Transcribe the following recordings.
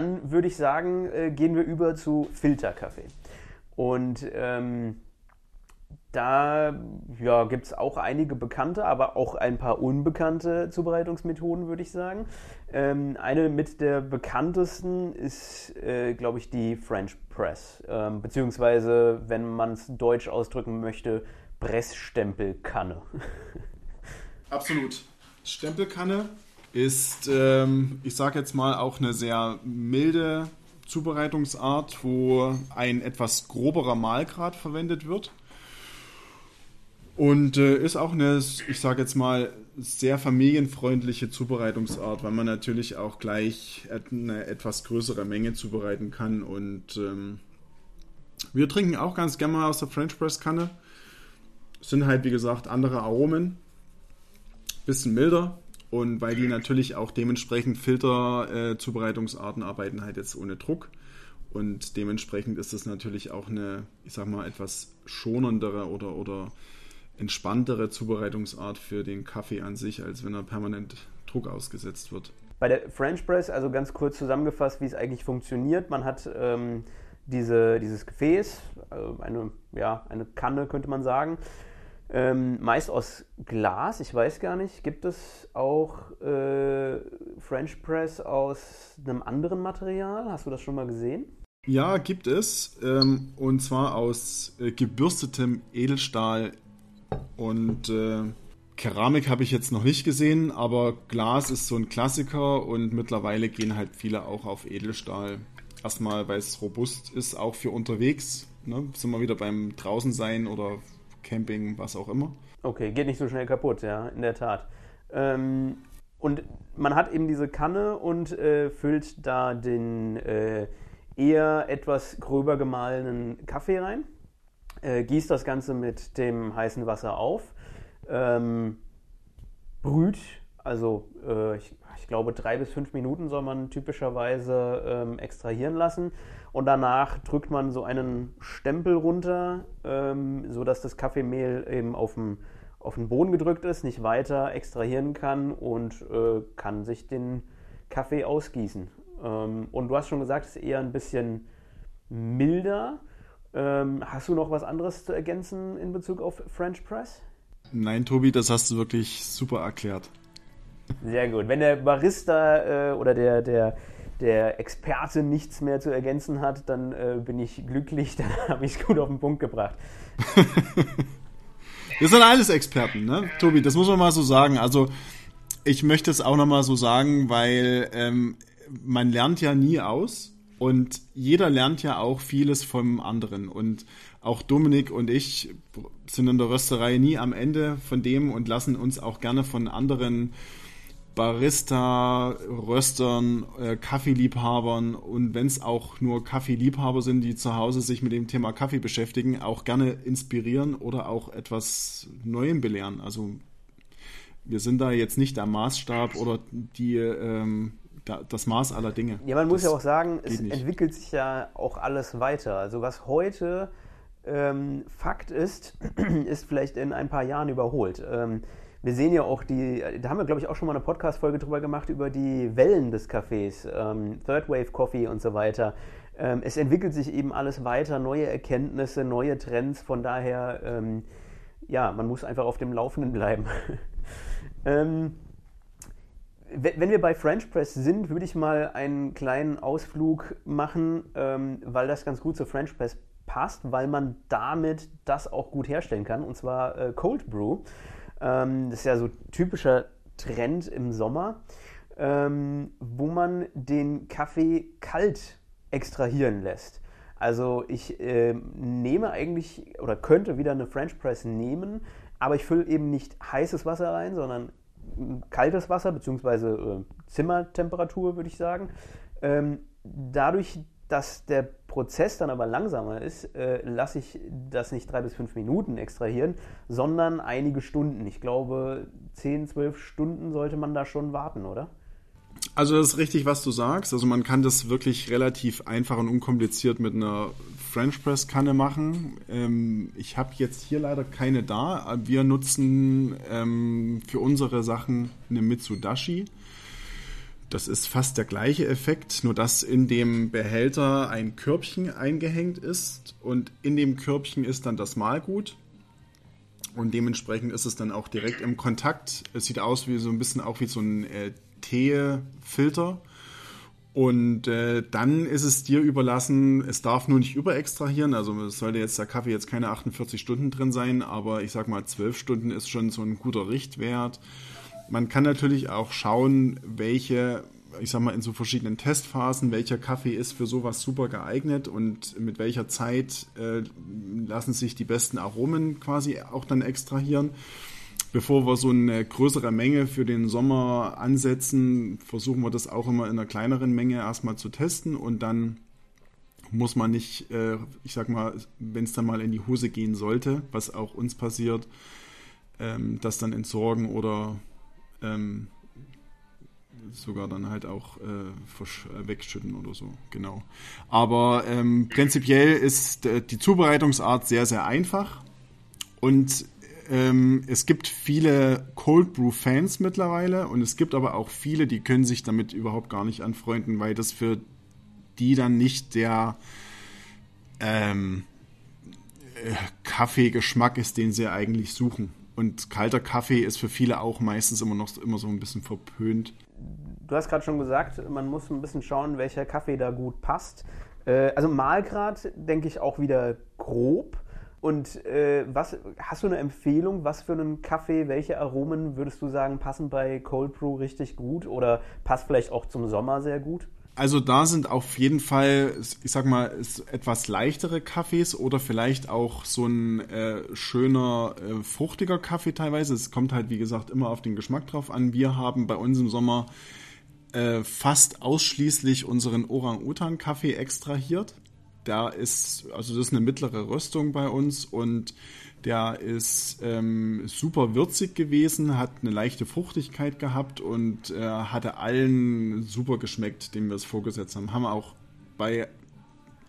dann würde ich sagen, äh, gehen wir über zu Filterkaffee. Und ähm, da ja, gibt es auch einige bekannte, aber auch ein paar unbekannte Zubereitungsmethoden, würde ich sagen. Ähm, eine mit der bekanntesten ist, äh, glaube ich, die French Press. Ähm, beziehungsweise, wenn man es deutsch ausdrücken möchte, Pressstempelkanne. Absolut. Stempelkanne ist, ähm, ich sage jetzt mal, auch eine sehr milde Zubereitungsart, wo ein etwas groberer Mahlgrad verwendet wird. Und äh, ist auch eine, ich sage jetzt mal, sehr familienfreundliche Zubereitungsart, weil man natürlich auch gleich eine etwas größere Menge zubereiten kann. Und ähm, wir trinken auch ganz gerne mal aus der French Press Kanne. Sind halt, wie gesagt, andere Aromen. Bisschen milder. Und weil die natürlich auch dementsprechend Filter-Zubereitungsarten äh, arbeiten halt jetzt ohne Druck. Und dementsprechend ist das natürlich auch eine, ich sag mal, etwas schonendere oder, oder entspanntere Zubereitungsart für den Kaffee an sich, als wenn er permanent Druck ausgesetzt wird. Bei der French Press, also ganz kurz zusammengefasst, wie es eigentlich funktioniert. Man hat ähm, diese, dieses Gefäß, also eine, ja, eine Kanne könnte man sagen, ähm, meist aus Glas, ich weiß gar nicht. Gibt es auch äh, French Press aus einem anderen Material? Hast du das schon mal gesehen? Ja, gibt es. Ähm, und zwar aus äh, gebürstetem Edelstahl. Und äh, Keramik habe ich jetzt noch nicht gesehen, aber Glas ist so ein Klassiker und mittlerweile gehen halt viele auch auf Edelstahl. Erstmal, weil es robust ist, auch für unterwegs. Ne? Sind wir wieder beim Draußensein oder Camping, was auch immer. Okay, geht nicht so schnell kaputt, ja, in der Tat. Ähm, und man hat eben diese Kanne und äh, füllt da den äh, eher etwas gröber gemahlenen Kaffee rein, äh, gießt das Ganze mit dem heißen Wasser auf, ähm, brüht, also äh, ich, ich, glaube drei bis fünf Minuten soll man typischerweise ähm, extrahieren lassen und danach drückt man so einen Stempel runter, ähm, sodass das Kaffeemehl eben auf dem, auf den Boden gedrückt ist, nicht weiter extrahieren kann und äh, kann sich den Kaffee ausgießen. Ähm, und du hast schon gesagt, es ist eher ein bisschen milder. Ähm, hast du noch was anderes zu ergänzen in Bezug auf French Press? Nein, Tobi, das hast du wirklich super erklärt. Sehr gut. Wenn der Barista äh, oder der, der der Experte nichts mehr zu ergänzen hat, dann äh, bin ich glücklich, dann habe ich es gut auf den Punkt gebracht. Wir sind alles Experten, ne? Tobi, das muss man mal so sagen. Also ich möchte es auch nochmal so sagen, weil ähm, man lernt ja nie aus und jeder lernt ja auch vieles vom anderen. Und auch Dominik und ich sind in der Rösterei nie am Ende von dem und lassen uns auch gerne von anderen Barista, Röstern, äh, Kaffeeliebhabern und wenn es auch nur Kaffeeliebhaber sind, die zu Hause sich mit dem Thema Kaffee beschäftigen, auch gerne inspirieren oder auch etwas Neuem belehren. Also wir sind da jetzt nicht der Maßstab oder die, ähm, da, das Maß aller Dinge. Ja, man muss ja auch sagen, es nicht. entwickelt sich ja auch alles weiter. Also was heute ähm, Fakt ist, ist vielleicht in ein paar Jahren überholt. Ähm, wir sehen ja auch die, da haben wir glaube ich auch schon mal eine Podcast-Folge drüber gemacht, über die Wellen des Kaffees, ähm, Third Wave Coffee und so weiter. Ähm, es entwickelt sich eben alles weiter, neue Erkenntnisse, neue Trends, von daher, ähm, ja, man muss einfach auf dem Laufenden bleiben. Ähm, wenn wir bei French Press sind, würde ich mal einen kleinen Ausflug machen, ähm, weil das ganz gut zur French Press passt, weil man damit das auch gut herstellen kann, und zwar äh, Cold Brew. Ähm, das ist ja so typischer Trend im Sommer, ähm, wo man den Kaffee kalt extrahieren lässt. Also ich äh, nehme eigentlich oder könnte wieder eine French Press nehmen, aber ich fülle eben nicht heißes Wasser rein, sondern kaltes Wasser beziehungsweise äh, Zimmertemperatur würde ich sagen. Ähm, dadurch, dass der Prozess dann aber langsamer ist, äh, lasse ich das nicht drei bis fünf Minuten extrahieren, sondern einige Stunden. Ich glaube, zehn, zwölf Stunden sollte man da schon warten, oder? Also das ist richtig, was du sagst. Also man kann das wirklich relativ einfach und unkompliziert mit einer French Press Kanne machen. Ähm, ich habe jetzt hier leider keine da. Wir nutzen ähm, für unsere Sachen eine Mitsudashi. Das ist fast der gleiche Effekt, nur dass in dem Behälter ein Körbchen eingehängt ist und in dem Körbchen ist dann das Mahlgut. Und dementsprechend ist es dann auch direkt im Kontakt. Es sieht aus wie so ein bisschen auch wie so ein äh, Teefilter. Und äh, dann ist es dir überlassen, es darf nur nicht überextrahieren, also sollte jetzt der Kaffee jetzt keine 48 Stunden drin sein, aber ich sag mal 12 Stunden ist schon so ein guter Richtwert. Man kann natürlich auch schauen, welche, ich sag mal in so verschiedenen Testphasen, welcher Kaffee ist für sowas super geeignet und mit welcher Zeit äh, lassen sich die besten Aromen quasi auch dann extrahieren. Bevor wir so eine größere Menge für den Sommer ansetzen, versuchen wir das auch immer in einer kleineren Menge erstmal zu testen und dann muss man nicht, äh, ich sag mal, wenn es dann mal in die Hose gehen sollte, was auch uns passiert, ähm, das dann entsorgen oder ähm, sogar dann halt auch äh, wegschütten oder so, genau. Aber ähm, prinzipiell ist äh, die Zubereitungsart sehr, sehr einfach und ähm, es gibt viele Cold Brew Fans mittlerweile und es gibt aber auch viele, die können sich damit überhaupt gar nicht anfreunden, weil das für die dann nicht der ähm, äh, Kaffeegeschmack ist, den sie eigentlich suchen. Und kalter Kaffee ist für viele auch meistens immer noch immer so ein bisschen verpönt. Du hast gerade schon gesagt, man muss ein bisschen schauen, welcher Kaffee da gut passt. Äh, also Mahlgrad denke ich auch wieder grob. Und äh, was hast du eine Empfehlung, was für einen Kaffee, welche Aromen würdest du sagen, passen bei Cold Brew richtig gut oder passt vielleicht auch zum Sommer sehr gut? Also da sind auf jeden Fall, ich sag mal, etwas leichtere Kaffees oder vielleicht auch so ein äh, schöner, äh, fruchtiger Kaffee teilweise. Es kommt halt, wie gesagt, immer auf den Geschmack drauf an. Wir haben bei uns im Sommer äh, fast ausschließlich unseren Orang-Utan-Kaffee extrahiert da ist, also das ist eine mittlere Röstung bei uns und der ist ähm, super würzig gewesen, hat eine leichte Fruchtigkeit gehabt und äh, hatte allen super geschmeckt, dem wir es vorgesetzt haben. Haben auch bei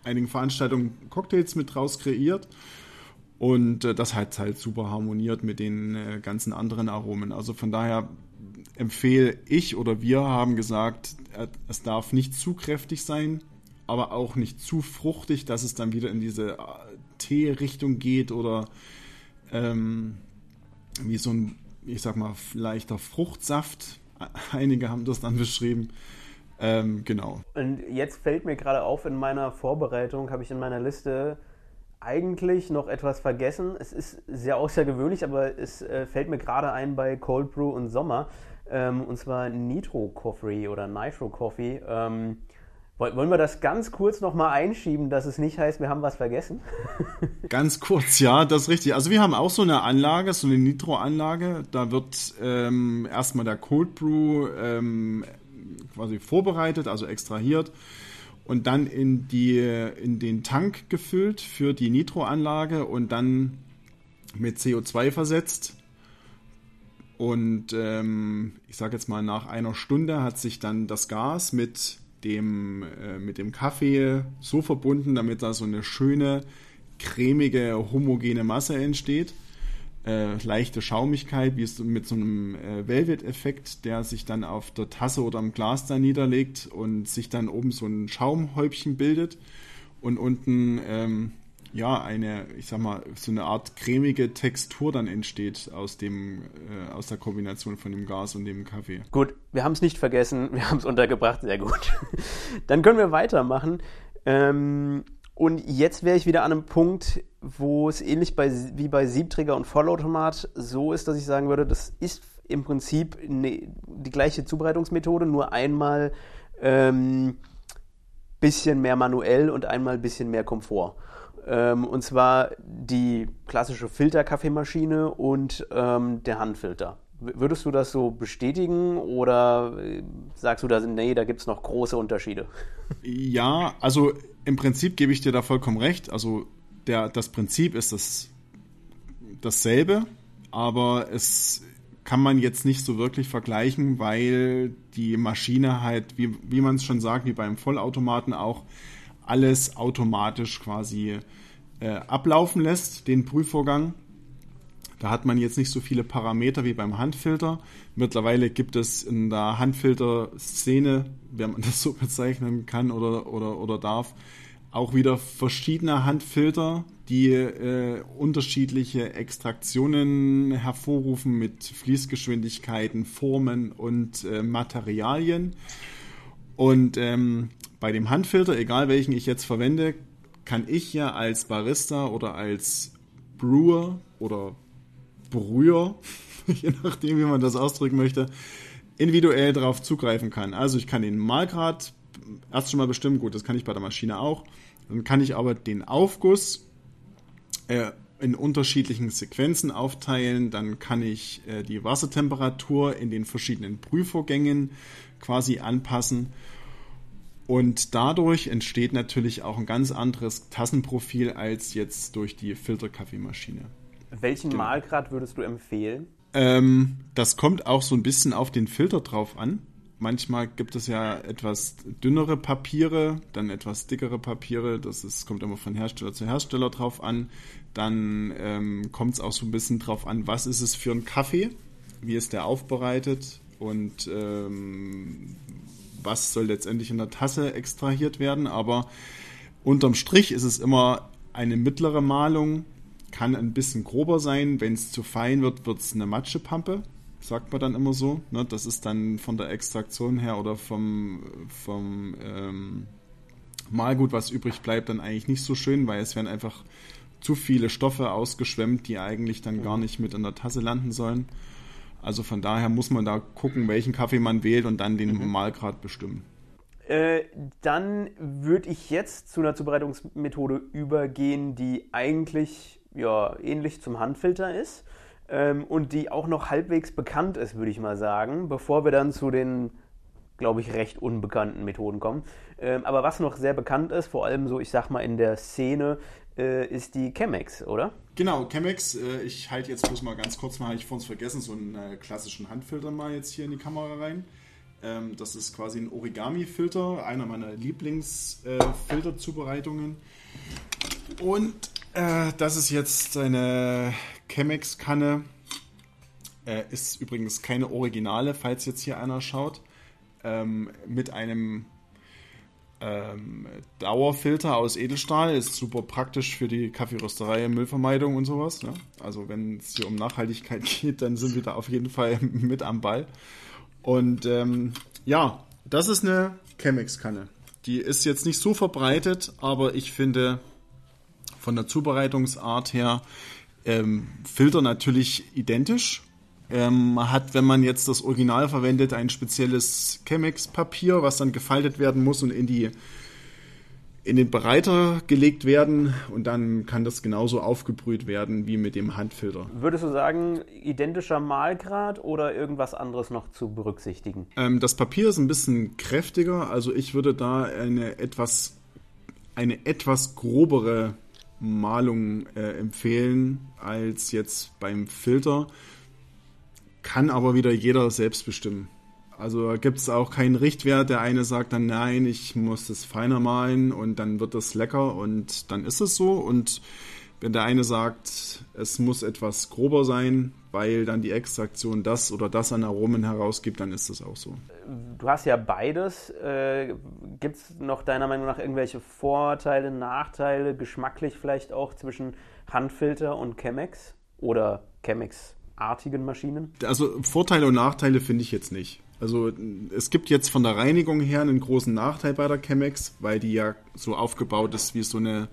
einigen Veranstaltungen Cocktails mit draus kreiert. Und äh, das hat halt super harmoniert mit den äh, ganzen anderen Aromen. Also von daher empfehle ich oder wir haben gesagt, äh, es darf nicht zu kräftig sein aber auch nicht zu fruchtig, dass es dann wieder in diese äh, Tee-Richtung geht oder ähm, wie so ein, ich sag mal, leichter Fruchtsaft. Einige haben das dann beschrieben. Ähm, genau. Und jetzt fällt mir gerade auf, in meiner Vorbereitung habe ich in meiner Liste eigentlich noch etwas vergessen. Es ist sehr außergewöhnlich, aber es äh, fällt mir gerade ein bei Cold Brew und Sommer. Ähm, und zwar Nitro Coffee oder Nitro Coffee. Ähm, wollen wir das ganz kurz nochmal einschieben, dass es nicht heißt, wir haben was vergessen? ganz kurz, ja, das ist richtig. Also wir haben auch so eine Anlage, so eine Nitro-Anlage. Da wird ähm, erstmal der Cold Brew ähm, quasi vorbereitet, also extrahiert und dann in, die, in den Tank gefüllt für die Nitro-Anlage und dann mit CO2 versetzt. Und ähm, ich sage jetzt mal, nach einer Stunde hat sich dann das Gas mit dem, äh, mit dem Kaffee so verbunden, damit da so eine schöne, cremige, homogene Masse entsteht. Äh, leichte Schaumigkeit, wie es mit so einem äh, Velvet-Effekt, der sich dann auf der Tasse oder am Glas da niederlegt und sich dann oben so ein Schaumhäubchen bildet und unten ähm, ja, eine, ich sag mal, so eine Art cremige Textur dann entsteht aus dem, äh, aus der Kombination von dem Gas und dem Kaffee. Gut, wir haben es nicht vergessen, wir haben es untergebracht, sehr gut. dann können wir weitermachen. Ähm, und jetzt wäre ich wieder an einem Punkt, wo es ähnlich bei, wie bei Siebträger und Vollautomat so ist, dass ich sagen würde, das ist im Prinzip ne, die gleiche Zubereitungsmethode, nur einmal ähm, bisschen mehr manuell und einmal bisschen mehr Komfort. Ähm, und zwar die klassische Filterkaffeemaschine und ähm, der Handfilter. Würdest du das so bestätigen oder äh, sagst du, da, nee, da gibt es noch große Unterschiede? Ja, also im Prinzip gebe ich dir da vollkommen recht. Also der, das Prinzip ist das, dasselbe, aber es kann man jetzt nicht so wirklich vergleichen, weil die Maschine halt, wie, wie man es schon sagt, wie beim Vollautomaten auch, alles automatisch quasi äh, ablaufen lässt, den Prüfvorgang. Da hat man jetzt nicht so viele Parameter wie beim Handfilter. Mittlerweile gibt es in der Handfilter-Szene, wenn man das so bezeichnen kann oder, oder, oder darf, auch wieder verschiedene Handfilter, die äh, unterschiedliche Extraktionen hervorrufen mit Fließgeschwindigkeiten, Formen und äh, Materialien. Und ähm, bei dem Handfilter, egal welchen ich jetzt verwende, kann ich ja als Barista oder als Brewer oder Brüher, je nachdem, wie man das ausdrücken möchte, individuell darauf zugreifen kann. Also ich kann den Malgrad erst schon mal bestimmen, gut, das kann ich bei der Maschine auch. Dann kann ich aber den Aufguss äh, in unterschiedlichen Sequenzen aufteilen. Dann kann ich äh, die Wassertemperatur in den verschiedenen Prüfvorgängen quasi anpassen. Und dadurch entsteht natürlich auch ein ganz anderes Tassenprofil als jetzt durch die Filterkaffeemaschine. Welchen genau. Malgrad würdest du empfehlen? Ähm, das kommt auch so ein bisschen auf den Filter drauf an. Manchmal gibt es ja etwas dünnere Papiere, dann etwas dickere Papiere. Das ist, kommt immer von Hersteller zu Hersteller drauf an. Dann ähm, kommt es auch so ein bisschen drauf an, was ist es für ein Kaffee, wie ist der aufbereitet und ähm, was soll letztendlich in der Tasse extrahiert werden. Aber unterm Strich ist es immer eine mittlere Malung, kann ein bisschen grober sein. Wenn es zu fein wird, wird es eine Matschepampe sagt man dann immer so. Ne? Das ist dann von der Extraktion her oder vom, vom ähm, Malgut, was übrig bleibt, dann eigentlich nicht so schön, weil es werden einfach zu viele Stoffe ausgeschwemmt, die eigentlich dann gar nicht mit in der Tasse landen sollen. Also von daher muss man da gucken, welchen Kaffee man wählt und dann den mhm. Malgrad bestimmen. Äh, dann würde ich jetzt zu einer Zubereitungsmethode übergehen, die eigentlich ja, ähnlich zum Handfilter ist ähm, und die auch noch halbwegs bekannt ist, würde ich mal sagen, bevor wir dann zu den, glaube ich, recht unbekannten Methoden kommen. Ähm, aber was noch sehr bekannt ist, vor allem so, ich sag mal, in der Szene, äh, ist die Chemex, oder? Genau, Chemex. Äh, ich halte jetzt bloß mal ganz kurz mal, habe ich vor uns vergessen, so einen äh, klassischen Handfilter mal jetzt hier in die Kamera rein. Ähm, das ist quasi ein Origami-Filter, einer meiner Lieblingsfilterzubereitungen. Äh, und äh, das ist jetzt eine Chemex-Kanne. Äh, ist übrigens keine Originale, falls jetzt hier einer schaut. Ähm, mit einem ähm, Dauerfilter aus Edelstahl. Ist super praktisch für die Kaffeerösterei, Müllvermeidung und sowas. Ne? Also wenn es hier um Nachhaltigkeit geht, dann sind wir da auf jeden Fall mit am Ball. Und ähm, ja, das ist eine Chemex-Kanne. Die ist jetzt nicht so verbreitet, aber ich finde, von der Zubereitungsart her ähm, Filter natürlich identisch. Ähm, man hat, wenn man jetzt das Original verwendet, ein spezielles Chemex-Papier, was dann gefaltet werden muss und in die in den Bereiter gelegt werden und dann kann das genauso aufgebrüht werden wie mit dem Handfilter. Würdest du sagen, identischer Malgrad oder irgendwas anderes noch zu berücksichtigen? Ähm, das Papier ist ein bisschen kräftiger, also ich würde da eine etwas, eine etwas grobere Malung äh, empfehlen als jetzt beim Filter. Kann aber wieder jeder selbst bestimmen. Also gibt es auch keinen Richtwert. Der eine sagt dann, nein, ich muss das feiner malen und dann wird das lecker und dann ist es so. Und wenn der eine sagt, es muss etwas grober sein, weil dann die Extraktion das oder das an Aromen herausgibt, dann ist das auch so. Du hast ja beides. Äh, Gibt es noch deiner Meinung nach irgendwelche Vorteile, Nachteile, geschmacklich vielleicht auch zwischen Handfilter und Chemex oder Chemex-artigen Maschinen? Also Vorteile und Nachteile finde ich jetzt nicht. Also es gibt jetzt von der Reinigung her einen großen Nachteil bei der Chemex, weil die ja so aufgebaut ist wie so eine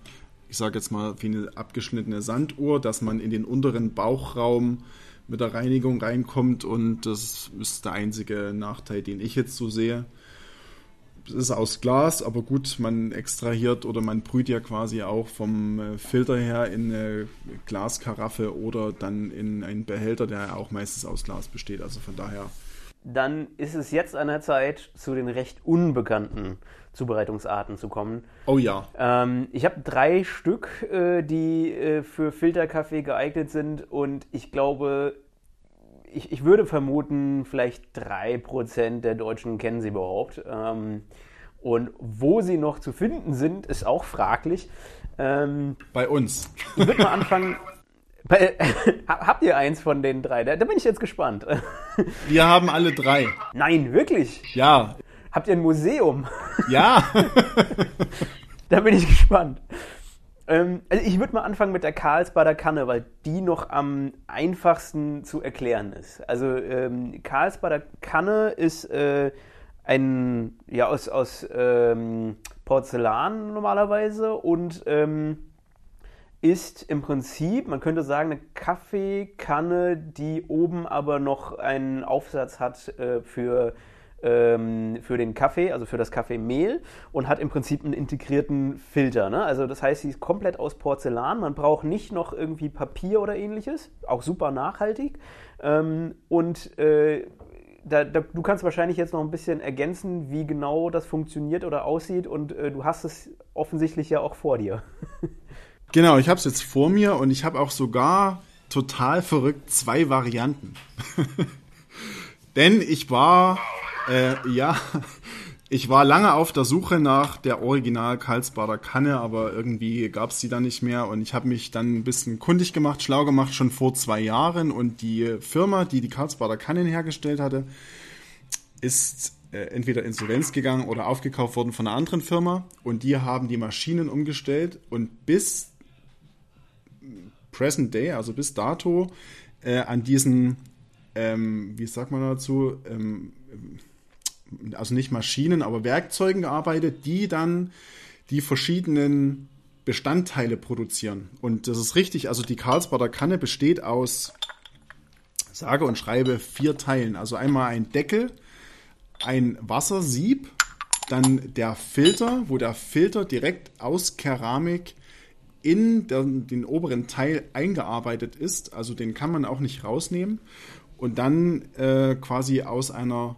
ich sage jetzt mal, wie eine abgeschnittene Sanduhr, dass man in den unteren Bauchraum mit der Reinigung reinkommt und das ist der einzige Nachteil, den ich jetzt so sehe. Es ist aus Glas, aber gut, man extrahiert oder man brüht ja quasi auch vom äh, Filter her in eine Glaskaraffe oder dann in einen Behälter, der auch meistens aus Glas besteht. Also von daher. Dann ist es jetzt an der Zeit, zu den recht unbekannten Zubereitungsarten zu kommen. Oh ja. Ähm, ich habe drei Stück, äh, die äh, für Filterkaffee geeignet sind und ich glaube, ich, ich würde vermuten, vielleicht drei Prozent der Deutschen kennen sie überhaupt. Ähm, und wo sie noch zu finden sind, ist auch fraglich. Ähm, Bei uns. Ich würde mal anfangen. Bei, habt ihr eins von den drei? Da, da, bin ich jetzt gespannt. Wir haben alle drei. Nein, wirklich? Ja. Habt ihr ein Museum? Ja. da bin ich gespannt. Ähm, also ich würde mal anfangen mit der Karlsbader Kanne, weil die noch am einfachsten zu erklären ist. Also ähm, Karlsbader Kanne ist äh, ein, ja, aus, aus ähm, Porzellan normalerweise und ähm, ist im Prinzip, man könnte sagen, eine Kaffeekanne, die oben aber noch einen Aufsatz hat äh, für, ähm, für den Kaffee, also für das Kaffeemehl und hat im Prinzip einen integrierten Filter. Ne? Also das heißt, sie ist komplett aus Porzellan. Man braucht nicht noch irgendwie Papier oder ähnliches, auch super nachhaltig. Ähm, und äh, da, da, du kannst wahrscheinlich jetzt noch ein bisschen ergänzen, wie genau das funktioniert oder aussieht und äh, du hast es offensichtlich ja auch vor dir. Genau, ich habe es jetzt vor mir und ich habe auch sogar total verrückt zwei Varianten. Denn ich war, äh, ja, ich war lange auf der Suche nach der Original Karlsbader Kanne, aber irgendwie gab es die dann nicht mehr. Und ich habe mich dann ein bisschen kundig gemacht, schlau gemacht, schon vor zwei Jahren. Und die Firma, die die Karlsbader Kannen hergestellt hatte, ist äh, entweder Insolvenz gegangen oder aufgekauft worden von einer anderen Firma. Und die haben die Maschinen umgestellt. Und bis present day, also bis dato, äh, an diesen, ähm, wie sagt man dazu, ähm, also nicht Maschinen, aber Werkzeugen gearbeitet, die dann die verschiedenen Bestandteile produzieren. Und das ist richtig, also die Karlsbader Kanne besteht aus, sage und schreibe, vier Teilen. Also einmal ein Deckel, ein Wassersieb, dann der Filter, wo der Filter direkt aus Keramik in den, den oberen Teil eingearbeitet ist. Also den kann man auch nicht rausnehmen. Und dann äh, quasi aus einer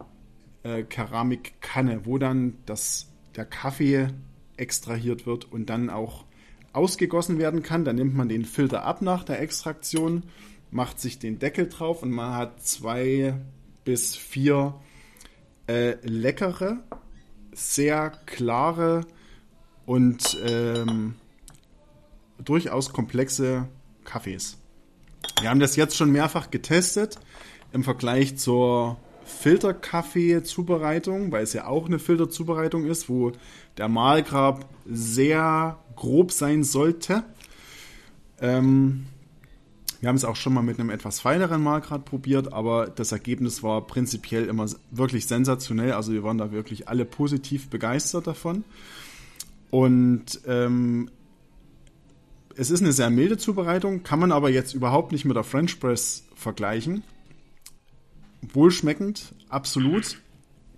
äh, Keramikkanne, wo dann das, der Kaffee extrahiert wird und dann auch ausgegossen werden kann. Dann nimmt man den Filter ab nach der Extraktion, macht sich den Deckel drauf und man hat zwei bis vier äh, leckere, sehr klare und ähm, durchaus komplexe Kaffees. Wir haben das jetzt schon mehrfach getestet im Vergleich zur Filterkaffee-Zubereitung, weil es ja auch eine Filterzubereitung ist, wo der Mahlgrab sehr grob sein sollte. Ähm, wir haben es auch schon mal mit einem etwas feineren Mahlgrad probiert, aber das Ergebnis war prinzipiell immer wirklich sensationell. Also wir waren da wirklich alle positiv begeistert davon. Und ähm, es ist eine sehr milde Zubereitung, kann man aber jetzt überhaupt nicht mit der French Press vergleichen. Wohlschmeckend, absolut.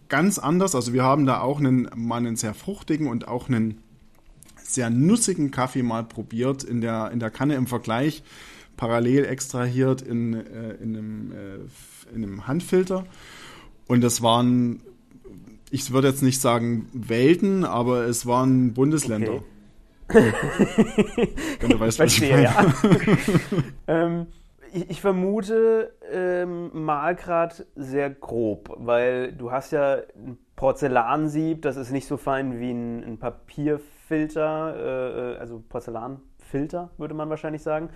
Ganz anders. Also wir haben da auch einen, mal einen sehr fruchtigen und auch einen sehr nussigen Kaffee mal probiert in der, in der Kanne im Vergleich. Parallel extrahiert in, äh, in, einem, äh, in einem Handfilter. Und das waren, ich würde jetzt nicht sagen Welten, aber es waren Bundesländer. Okay. Wenn du weißt, was ich meine. Ja. ähm, ich, ich, vermute ähm, Malgrad sehr grob, weil du hast ja ein Porzellansieb, das ist nicht so fein wie ein, ein Papierfilter, äh, äh, also Porzellanfilter, würde man wahrscheinlich sagen.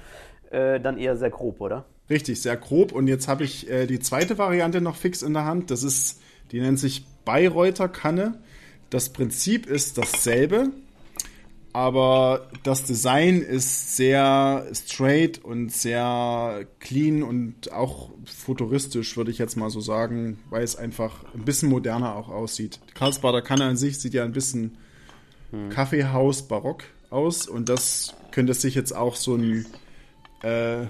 Äh, dann eher sehr grob, oder? Richtig, sehr grob. Und jetzt habe ich äh, die zweite Variante noch fix in der Hand. Das ist, die nennt sich Bayreuther Kanne. Das Prinzip ist dasselbe aber das Design ist sehr straight und sehr clean und auch futuristisch, würde ich jetzt mal so sagen, weil es einfach ein bisschen moderner auch aussieht. Karlsbader Kanne an sich sieht ja ein bisschen hm. Kaffeehaus-barock aus und das könnte sich jetzt auch so ein äh,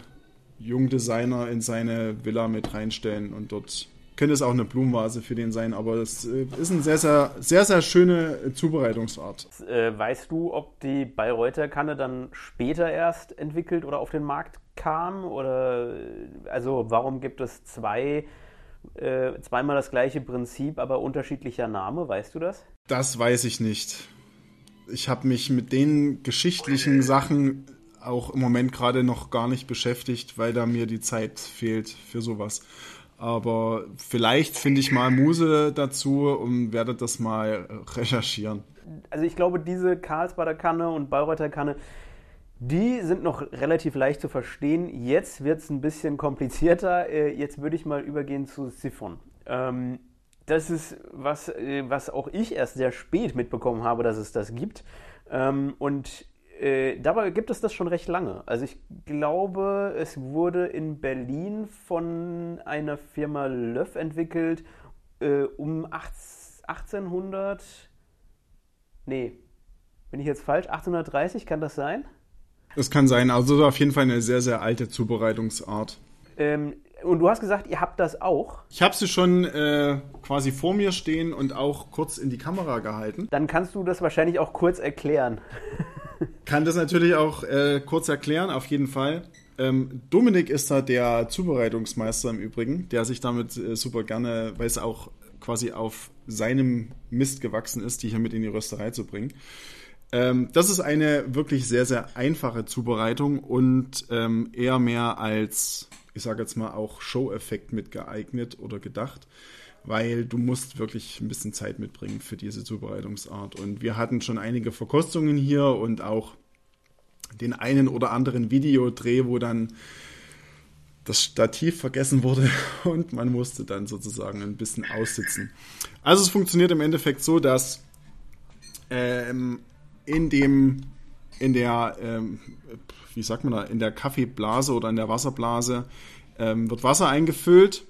Jungdesigner in seine Villa mit reinstellen und dort könnte es auch eine Blumenvase für den sein, aber es äh, ist eine sehr, sehr, sehr, sehr schöne Zubereitungsart. Äh, weißt du, ob die Bayreuther Kanne dann später erst entwickelt oder auf den Markt kam? Oder äh, also warum gibt es zwei, äh, zweimal das gleiche Prinzip, aber unterschiedlicher Name? Weißt du das? Das weiß ich nicht. Ich habe mich mit den geschichtlichen Sachen auch im Moment gerade noch gar nicht beschäftigt, weil da mir die Zeit fehlt für sowas. Aber vielleicht finde ich mal Muse dazu und werde das mal recherchieren. Also ich glaube, diese Karlsbader Kanne und Bayreuther Kanne, Die sind noch relativ leicht zu verstehen. Jetzt wird es ein bisschen komplizierter. Äh, jetzt würde ich mal übergehen zu Siphon. Ähm, das ist was, äh, was auch ich erst sehr spät mitbekommen habe, dass es das gibt. Ähm, und äh, dabei gibt es das schon recht lange. Also ich glaube, es wurde in Berlin von einer Firma Löff entwickelt äh, um 1800. Nee, bin ich jetzt falsch? 1830, kann das sein? Das kann sein. Also auf jeden Fall eine sehr, sehr alte Zubereitungsart. Ähm, und du hast gesagt, ihr habt das auch. Ich habe sie schon äh, quasi vor mir stehen und auch kurz in die Kamera gehalten. Dann kannst du das wahrscheinlich auch kurz erklären. Kann das natürlich auch äh, kurz erklären, auf jeden Fall. Ähm, Dominik ist da der Zubereitungsmeister im Übrigen, der sich damit äh, super gerne, weil es auch quasi auf seinem Mist gewachsen ist, die hier mit in die Rösterei zu bringen. Ähm, das ist eine wirklich sehr, sehr einfache Zubereitung und ähm, eher mehr als, ich sage jetzt mal, auch Show-Effekt mit geeignet oder gedacht, weil du musst wirklich ein bisschen Zeit mitbringen für diese Zubereitungsart. Und wir hatten schon einige Verkostungen hier und auch den einen oder anderen Videodreh, wo dann das Stativ vergessen wurde und man musste dann sozusagen ein bisschen aussitzen. Also es funktioniert im Endeffekt so, dass ähm, in dem, in der, ähm, wie sagt man da, in der Kaffeeblase oder in der Wasserblase ähm, wird Wasser eingefüllt.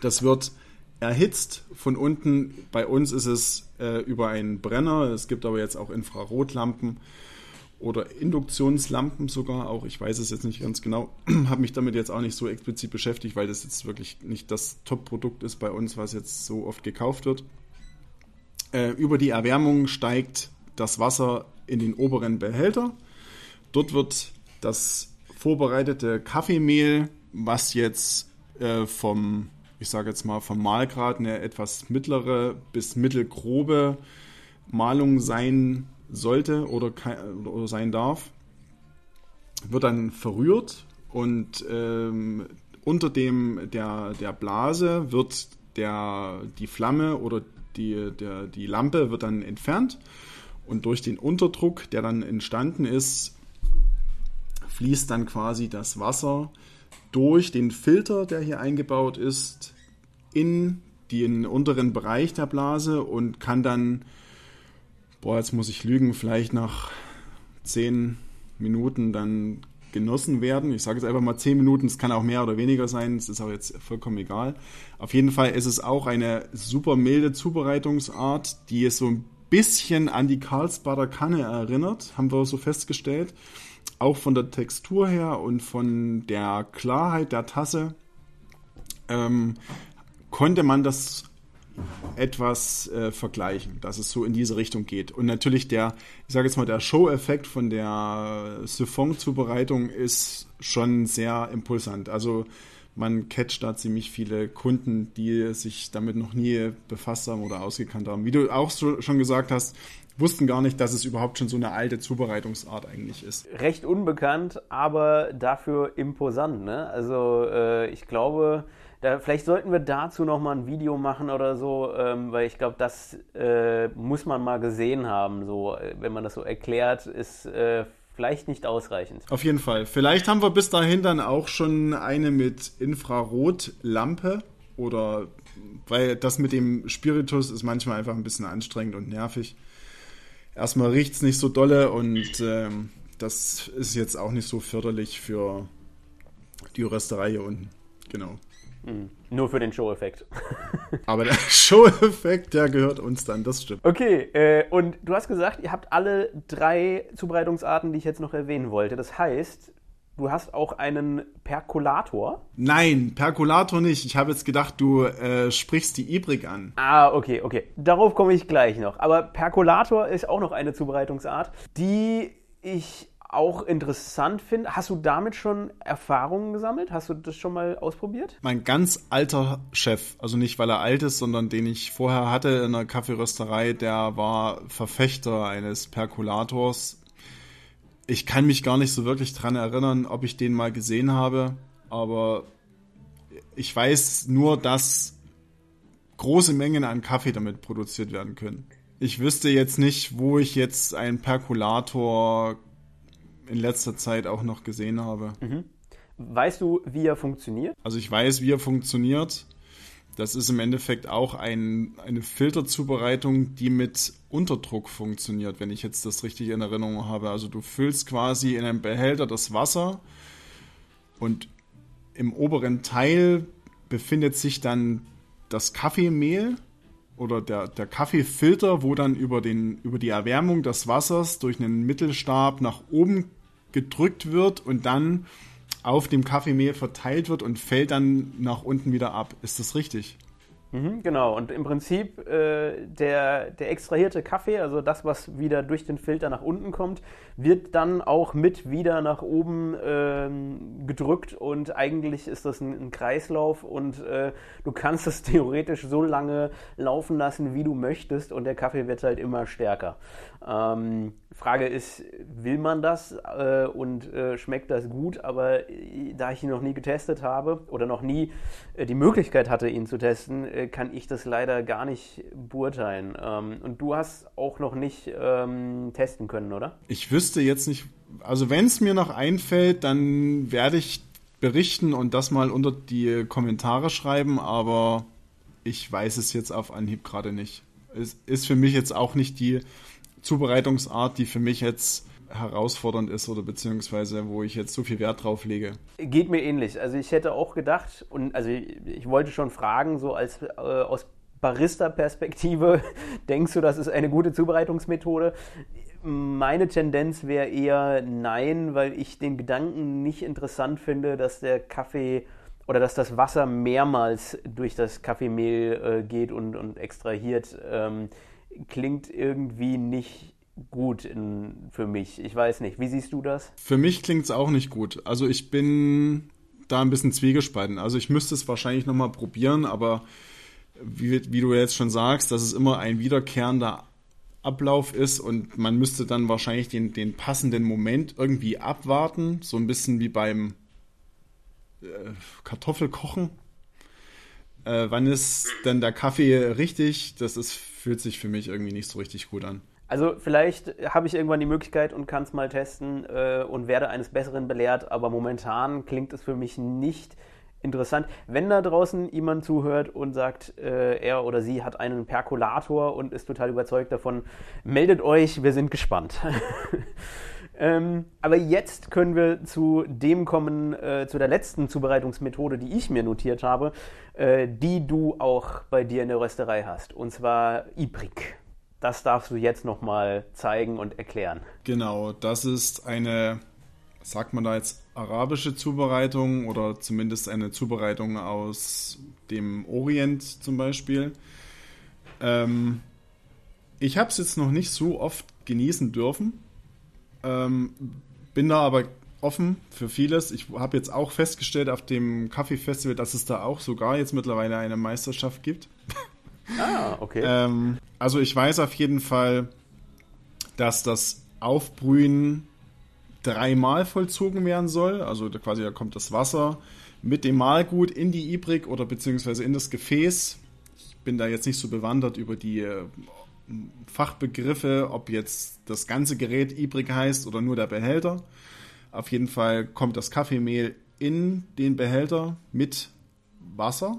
Das wird erhitzt. Von unten, bei uns ist es äh, über einen Brenner. Es gibt aber jetzt auch Infrarotlampen oder Induktionslampen sogar auch. Ich weiß es jetzt nicht ganz genau. Habe mich damit jetzt auch nicht so explizit beschäftigt, weil das jetzt wirklich nicht das Top-Produkt ist bei uns, was jetzt so oft gekauft wird. Äh, über die Erwärmung steigt das Wasser in den oberen Behälter. Dort wird das vorbereitete Kaffeemehl, was jetzt äh, vom, ich sage jetzt mal, vom Mahlgrad eine etwas mittlere bis mittelgrobe Malung sein sollte oder, oder sein darf, wird dann verrührt und ähm, unter dem der, der Blase wird der, die Flamme oder die, der, die Lampe wird dann entfernt und durch den Unterdruck, der dann entstanden ist, fließt dann quasi das Wasser durch den Filter, der hier eingebaut ist, in den unteren Bereich der Blase und kann dann, boah, jetzt muss ich lügen, vielleicht nach zehn Minuten dann genossen werden. Ich sage jetzt einfach mal zehn Minuten, es kann auch mehr oder weniger sein, es ist auch jetzt vollkommen egal. Auf jeden Fall ist es auch eine super milde Zubereitungsart, die es so ein bisschen an die Karlsbader Kanne erinnert, haben wir so festgestellt. Auch von der Textur her und von der Klarheit der Tasse ähm, konnte man das etwas äh, vergleichen, dass es so in diese Richtung geht. Und natürlich der, ich sage jetzt mal, der Show-Effekt von der Siphon-Zubereitung ist schon sehr impulsant. Also man catcht da ziemlich viele Kunden, die sich damit noch nie befasst haben oder ausgekannt haben. Wie du auch so, schon gesagt hast, wussten gar nicht, dass es überhaupt schon so eine alte Zubereitungsart eigentlich ist. Recht unbekannt, aber dafür imposant. Ne? Also äh, ich glaube, da, vielleicht sollten wir dazu noch mal ein Video machen oder so, ähm, weil ich glaube, das äh, muss man mal gesehen haben. So, äh, wenn man das so erklärt, ist äh, vielleicht nicht ausreichend. Auf jeden Fall. Vielleicht haben wir bis dahin dann auch schon eine mit Infrarotlampe oder weil das mit dem Spiritus ist manchmal einfach ein bisschen anstrengend und nervig. Erstmal riecht es nicht so dolle und ähm, das ist jetzt auch nicht so förderlich für die Rösterei hier unten. Genau. Mhm. Nur für den Show-Effekt. Aber der Show-Effekt, der gehört uns dann, das stimmt. Okay, äh, und du hast gesagt, ihr habt alle drei Zubereitungsarten, die ich jetzt noch erwähnen wollte. Das heißt, du hast auch einen Perkulator. Nein, Perkulator nicht. Ich habe jetzt gedacht, du äh, sprichst die Ibrik an. Ah, okay, okay. Darauf komme ich gleich noch. Aber Perkulator ist auch noch eine Zubereitungsart, die ich auch interessant finde. Hast du damit schon Erfahrungen gesammelt? Hast du das schon mal ausprobiert? Mein ganz alter Chef, also nicht weil er alt ist, sondern den ich vorher hatte in einer Kaffeerösterei, der war Verfechter eines Perkulators. Ich kann mich gar nicht so wirklich dran erinnern, ob ich den mal gesehen habe, aber ich weiß nur, dass große Mengen an Kaffee damit produziert werden können. Ich wüsste jetzt nicht, wo ich jetzt einen Perkulator in letzter Zeit auch noch gesehen habe. Mhm. Weißt du, wie er funktioniert? Also ich weiß, wie er funktioniert. Das ist im Endeffekt auch ein, eine Filterzubereitung, die mit Unterdruck funktioniert, wenn ich jetzt das richtig in Erinnerung habe. Also du füllst quasi in einem Behälter das Wasser und im oberen Teil befindet sich dann das Kaffeemehl oder der, der Kaffeefilter, wo dann über, den, über die Erwärmung des Wassers durch einen Mittelstab nach oben gedrückt wird und dann auf dem Kaffeemehl verteilt wird und fällt dann nach unten wieder ab. Ist das richtig? Mhm, genau, und im Prinzip äh, der, der extrahierte Kaffee, also das, was wieder durch den Filter nach unten kommt, wird dann auch mit wieder nach oben äh, gedrückt und eigentlich ist das ein, ein Kreislauf und äh, du kannst es theoretisch so lange laufen lassen, wie du möchtest und der Kaffee wird halt immer stärker. Ähm, Frage ist, will man das äh, und äh, schmeckt das gut? Aber äh, da ich ihn noch nie getestet habe oder noch nie äh, die Möglichkeit hatte, ihn zu testen, äh, kann ich das leider gar nicht beurteilen. Ähm, und du hast auch noch nicht ähm, testen können, oder? Ich wüsste jetzt nicht, also wenn es mir noch einfällt, dann werde ich berichten und das mal unter die Kommentare schreiben, aber ich weiß es jetzt auf Anhieb gerade nicht. Es ist für mich jetzt auch nicht die Zubereitungsart, die für mich jetzt herausfordernd ist oder beziehungsweise wo ich jetzt so viel Wert drauf lege. Geht mir ähnlich. Also ich hätte auch gedacht und also ich, ich wollte schon fragen, so als äh, aus Barista-Perspektive, denkst du, das ist eine gute Zubereitungsmethode? Meine Tendenz wäre eher nein, weil ich den Gedanken nicht interessant finde, dass der Kaffee oder dass das Wasser mehrmals durch das Kaffeemehl äh, geht und, und extrahiert. Ähm, klingt irgendwie nicht gut in, für mich. Ich weiß nicht. Wie siehst du das? Für mich klingt es auch nicht gut. Also ich bin da ein bisschen zwiegespalten. Also ich müsste es wahrscheinlich nochmal probieren, aber wie, wie du jetzt schon sagst, dass es immer ein wiederkehrender Ablauf ist und man müsste dann wahrscheinlich den, den passenden Moment irgendwie abwarten. So ein bisschen wie beim äh, Kartoffelkochen. Äh, wann ist denn der Kaffee richtig? Das ist fühlt sich für mich irgendwie nicht so richtig gut an. Also vielleicht habe ich irgendwann die Möglichkeit und kann es mal testen äh, und werde eines Besseren belehrt, aber momentan klingt es für mich nicht interessant. Wenn da draußen jemand zuhört und sagt, äh, er oder sie hat einen Perkulator und ist total überzeugt davon, meldet euch, wir sind gespannt. ähm, aber jetzt können wir zu dem kommen, äh, zu der letzten Zubereitungsmethode, die ich mir notiert habe, äh, die du auch bei dir in der Rösterei hast, und zwar Ibrik. Das darfst du jetzt nochmal zeigen und erklären. Genau, das ist eine, sagt man da jetzt, arabische Zubereitung oder zumindest eine Zubereitung aus dem Orient zum Beispiel. Ähm, ich habe es jetzt noch nicht so oft genießen dürfen, ähm, bin da aber offen für vieles. Ich habe jetzt auch festgestellt auf dem Kaffee-Festival, dass es da auch sogar jetzt mittlerweile eine Meisterschaft gibt. Ah, okay. ähm, also ich weiß auf jeden Fall, dass das Aufbrühen dreimal vollzogen werden soll. Also quasi da kommt das Wasser mit dem Mahlgut in die Ibrik oder beziehungsweise in das Gefäß. Ich bin da jetzt nicht so bewandert über die äh, Fachbegriffe, ob jetzt das ganze Gerät Ibrik heißt oder nur der Behälter. Auf jeden Fall kommt das Kaffeemehl in den Behälter mit Wasser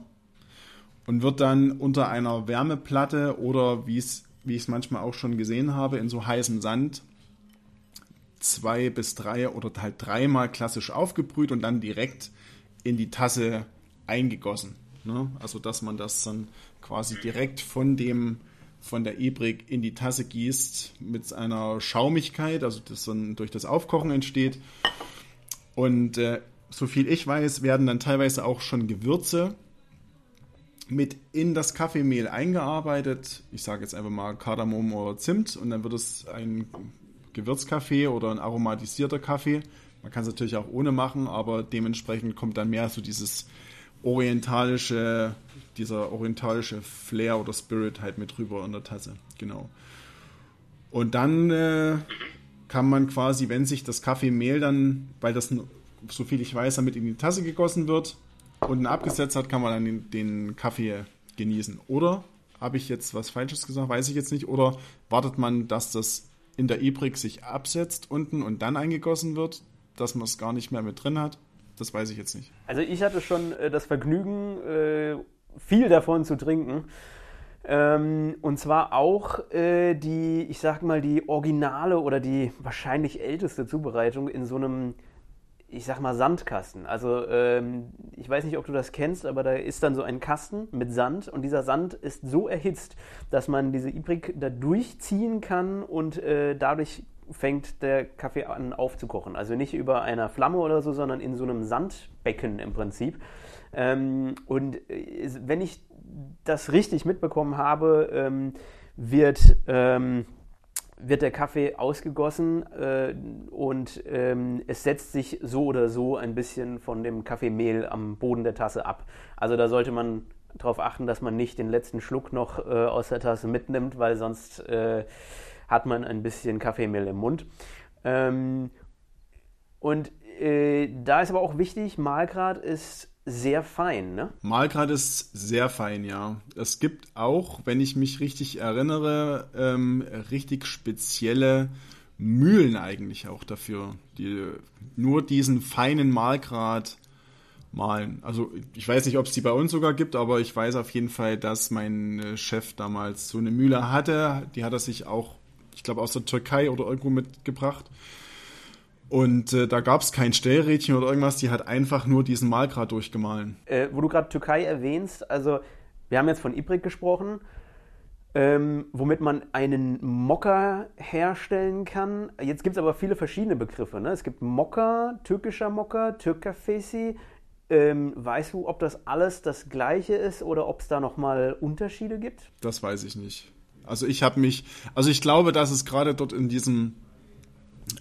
und wird dann unter einer Wärmeplatte oder wie es wie ich es manchmal auch schon gesehen habe, in so heißem Sand zwei bis drei oder halt dreimal klassisch aufgebrüht und dann direkt in die Tasse eingegossen. Ne? Also dass man das dann quasi direkt von dem von der Ebrig in die Tasse gießt mit einer Schaumigkeit, also das dann durch das Aufkochen entsteht. Und äh, so viel ich weiß, werden dann teilweise auch schon Gewürze mit in das Kaffeemehl eingearbeitet. Ich sage jetzt einfach mal Kardamom oder Zimt und dann wird es ein Gewürzkaffee oder ein aromatisierter Kaffee. Man kann es natürlich auch ohne machen, aber dementsprechend kommt dann mehr so dieses orientalische, dieser orientalische Flair oder Spirit halt mit rüber in der Tasse. Genau. Und dann äh, kann man quasi, wenn sich das Kaffeemehl dann, weil das, so viel ich weiß, damit in die Tasse gegossen wird, unten abgesetzt hat, kann man dann den, den Kaffee genießen. Oder habe ich jetzt was Falsches gesagt, weiß ich jetzt nicht. Oder wartet man, dass das in der Ibrik sich absetzt unten und dann eingegossen wird, dass man es gar nicht mehr mit drin hat. Das weiß ich jetzt nicht. Also ich hatte schon äh, das Vergnügen, äh, viel davon zu trinken. Ähm, und zwar auch äh, die, ich sag mal, die originale oder die wahrscheinlich älteste Zubereitung in so einem, ich sag mal, Sandkasten. Also ähm, ich weiß nicht, ob du das kennst, aber da ist dann so ein Kasten mit Sand und dieser Sand ist so erhitzt, dass man diese Ibrik da durchziehen kann und äh, dadurch fängt der Kaffee an aufzukochen. Also nicht über einer Flamme oder so, sondern in so einem Sandbecken im Prinzip. Ähm, und äh, wenn ich das richtig mitbekommen habe, ähm, wird, ähm, wird der Kaffee ausgegossen äh, und ähm, es setzt sich so oder so ein bisschen von dem Kaffeemehl am Boden der Tasse ab. Also da sollte man darauf achten, dass man nicht den letzten Schluck noch äh, aus der Tasse mitnimmt, weil sonst äh, hat man ein bisschen Kaffeemehl im Mund. Ähm, und äh, da ist aber auch wichtig, Mahlgrad ist sehr fein, ne? Mahlgrad ist sehr fein, ja. Es gibt auch, wenn ich mich richtig erinnere, ähm, richtig spezielle Mühlen eigentlich auch dafür, die nur diesen feinen Mahlgrad malen. Also ich weiß nicht, ob es die bei uns sogar gibt, aber ich weiß auf jeden Fall, dass mein äh, Chef damals so eine Mühle hatte. Die hat er sich auch, ich glaube, aus der Türkei oder irgendwo mitgebracht. Und äh, da gab es kein Stellrädchen oder irgendwas, die hat einfach nur diesen Malgrad durchgemahlen. Äh, wo du gerade Türkei erwähnst, also wir haben jetzt von Ibrik gesprochen, ähm, womit man einen Mokka herstellen kann. Jetzt gibt es aber viele verschiedene Begriffe. Ne? Es gibt Mokka, türkischer Mokka, Türkafesi. Ähm, weißt du, ob das alles das gleiche ist oder ob es da nochmal Unterschiede gibt? Das weiß ich nicht. Also ich habe mich, also ich glaube, dass es gerade dort in diesem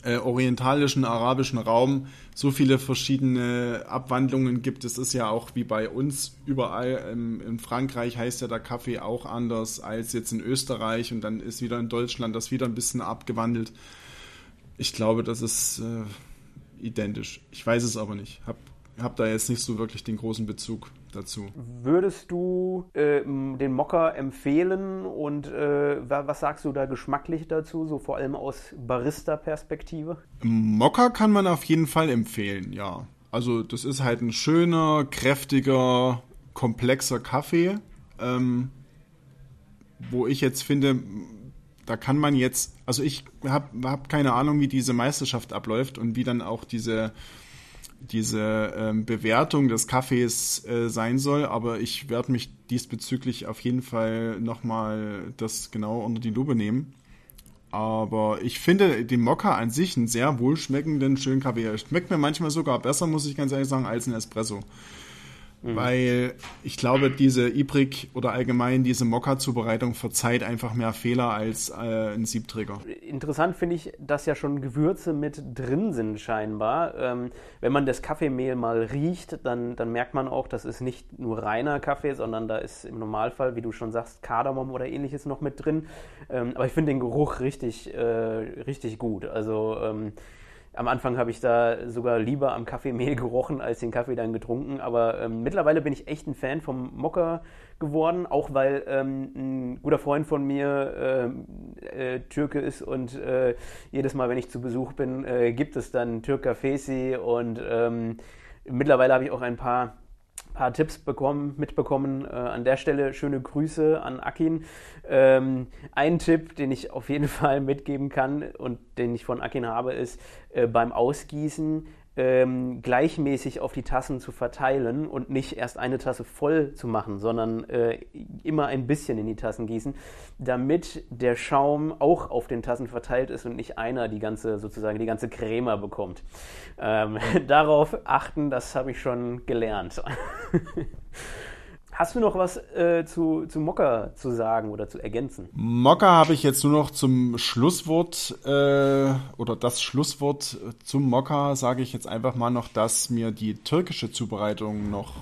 äh, orientalischen, arabischen Raum so viele verschiedene Abwandlungen gibt. Es ist ja auch wie bei uns überall. Ähm, in Frankreich heißt ja der Kaffee auch anders als jetzt in Österreich und dann ist wieder in Deutschland das wieder ein bisschen abgewandelt. Ich glaube, das ist äh, identisch. Ich weiß es aber nicht. Hab, hab da jetzt nicht so wirklich den großen Bezug dazu. Würdest du äh, den Mokka empfehlen und äh, was sagst du da geschmacklich dazu, so vor allem aus Barista-Perspektive? Mokka kann man auf jeden Fall empfehlen, ja. Also das ist halt ein schöner, kräftiger, komplexer Kaffee, ähm, wo ich jetzt finde, da kann man jetzt, also ich habe hab keine Ahnung, wie diese Meisterschaft abläuft und wie dann auch diese diese ähm, Bewertung des Kaffees äh, sein soll, aber ich werde mich diesbezüglich auf jeden Fall nochmal das genau unter die Lupe nehmen. Aber ich finde den Mokka an sich einen sehr wohlschmeckenden, schönen Kaffee. Schmeckt mir manchmal sogar besser, muss ich ganz ehrlich sagen, als ein Espresso. Mhm. Weil ich glaube, diese Ibrik oder allgemein diese Mokka-Zubereitung verzeiht einfach mehr Fehler als äh, ein Siebträger. Interessant finde ich, dass ja schon Gewürze mit drin sind scheinbar. Ähm, wenn man das Kaffeemehl mal riecht, dann, dann merkt man auch, das ist nicht nur reiner Kaffee, sondern da ist im Normalfall, wie du schon sagst, Kardamom oder ähnliches noch mit drin. Ähm, aber ich finde den Geruch richtig, äh, richtig gut. Also ähm, am Anfang habe ich da sogar lieber am Kaffeemehl gerochen, als den Kaffee dann getrunken. Aber ähm, mittlerweile bin ich echt ein Fan vom Mokka geworden, auch weil ähm, ein guter Freund von mir äh, äh, Türke ist und äh, jedes Mal, wenn ich zu Besuch bin, äh, gibt es dann Türker Fesi und ähm, mittlerweile habe ich auch ein paar paar Tipps bekommen, mitbekommen. Äh, an der Stelle schöne Grüße an Akin. Ähm, ein Tipp, den ich auf jeden Fall mitgeben kann und den ich von Akin habe, ist äh, beim Ausgießen ähm, gleichmäßig auf die Tassen zu verteilen und nicht erst eine Tasse voll zu machen, sondern äh, immer ein bisschen in die Tassen gießen, damit der Schaum auch auf den Tassen verteilt ist und nicht einer die ganze sozusagen die ganze Crema bekommt. Ähm, darauf achten, das habe ich schon gelernt. Hast du noch was äh, zu, zu Mokka zu sagen oder zu ergänzen? Mokka habe ich jetzt nur noch zum Schlusswort äh, oder das Schlusswort zum Mokka sage ich jetzt einfach mal noch, dass mir die türkische Zubereitung noch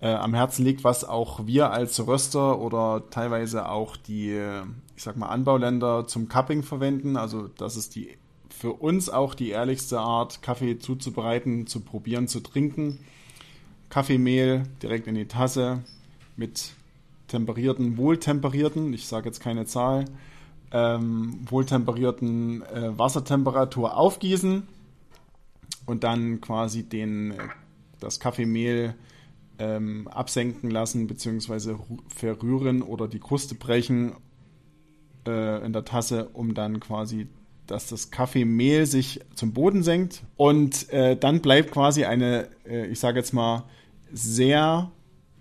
äh, am Herzen liegt, was auch wir als Röster oder teilweise auch die, ich sag mal, Anbauländer zum Cupping verwenden. Also das ist die für uns auch die ehrlichste Art, Kaffee zuzubereiten, zu probieren, zu trinken. Kaffeemehl direkt in die Tasse mit temperierten, wohltemperierten, ich sage jetzt keine Zahl, ähm, wohltemperierten äh, Wassertemperatur aufgießen und dann quasi den, das Kaffeemehl ähm, absenken lassen bzw. verrühren oder die Kruste brechen äh, in der Tasse, um dann quasi, dass das Kaffeemehl sich zum Boden senkt. Und äh, dann bleibt quasi eine, äh, ich sage jetzt mal, sehr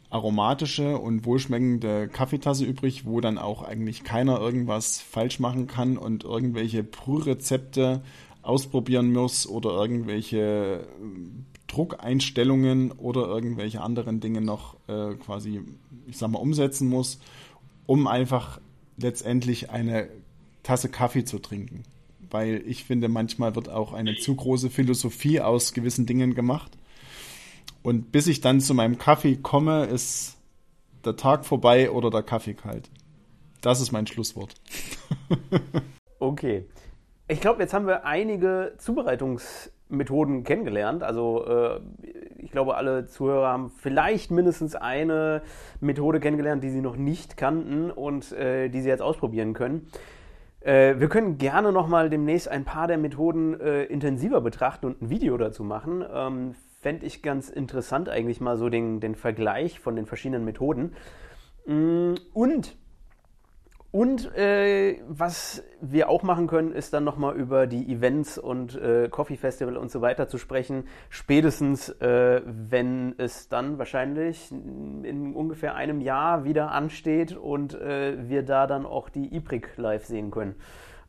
aromatische und wohlschmeckende Kaffeetasse übrig, wo dann auch eigentlich keiner irgendwas falsch machen kann und irgendwelche Prührezepte ausprobieren muss oder irgendwelche äh, Druckeinstellungen oder irgendwelche anderen Dinge noch äh, quasi, ich sag mal, umsetzen muss, um einfach letztendlich eine Tasse Kaffee zu trinken. Weil ich finde, manchmal wird auch eine zu große Philosophie aus gewissen Dingen gemacht. Und bis ich dann zu meinem Kaffee komme, ist der Tag vorbei oder der Kaffee kalt. Das ist mein Schlusswort. okay. Ich glaube, jetzt haben wir einige Zubereitungsmethoden kennengelernt. Also äh, ich glaube, alle Zuhörer haben vielleicht mindestens eine Methode kennengelernt, die sie noch nicht kannten und äh, die sie jetzt ausprobieren können. Äh, wir können gerne nochmal demnächst ein paar der Methoden äh, intensiver betrachten und ein Video dazu machen. Ähm, Fände ich ganz interessant eigentlich mal so den, den Vergleich von den verschiedenen Methoden. Mm, und und äh, was wir auch machen können, ist dann nochmal über die Events und äh, Coffee Festival und so weiter zu sprechen. Spätestens, äh, wenn es dann wahrscheinlich in ungefähr einem Jahr wieder ansteht und äh, wir da dann auch die IPRIC live sehen können.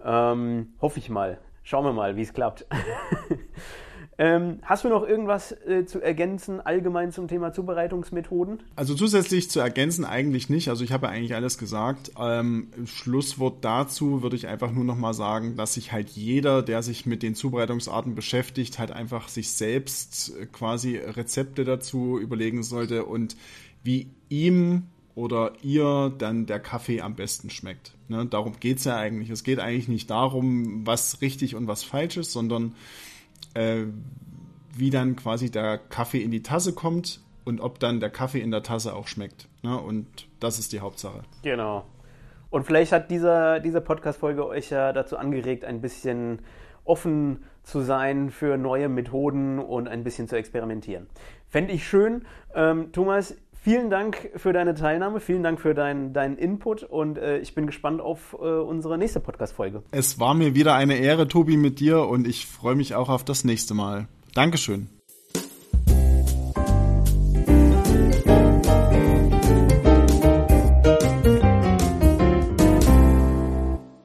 Ähm, hoffe ich mal. Schauen wir mal, wie es klappt. Ähm, hast du noch irgendwas äh, zu ergänzen allgemein zum Thema Zubereitungsmethoden? Also zusätzlich zu ergänzen eigentlich nicht. Also ich habe ja eigentlich alles gesagt. Ähm, Schlusswort dazu würde ich einfach nur noch mal sagen, dass sich halt jeder, der sich mit den Zubereitungsarten beschäftigt, halt einfach sich selbst äh, quasi Rezepte dazu überlegen sollte und wie ihm oder ihr dann der Kaffee am besten schmeckt. Ne? Darum es ja eigentlich. Es geht eigentlich nicht darum, was richtig und was falsch ist, sondern äh, wie dann quasi der Kaffee in die Tasse kommt und ob dann der Kaffee in der Tasse auch schmeckt. Ne? Und das ist die Hauptsache. Genau. Und vielleicht hat dieser, diese Podcast-Folge euch ja dazu angeregt, ein bisschen offen zu sein für neue Methoden und ein bisschen zu experimentieren. Fände ich schön. Ähm, Thomas, vielen Dank für deine Teilnahme, vielen Dank für deinen dein Input und äh, ich bin gespannt auf äh, unsere nächste Podcast-Folge. Es war mir wieder eine Ehre, Tobi, mit dir und ich freue mich auch auf das nächste Mal. Dankeschön.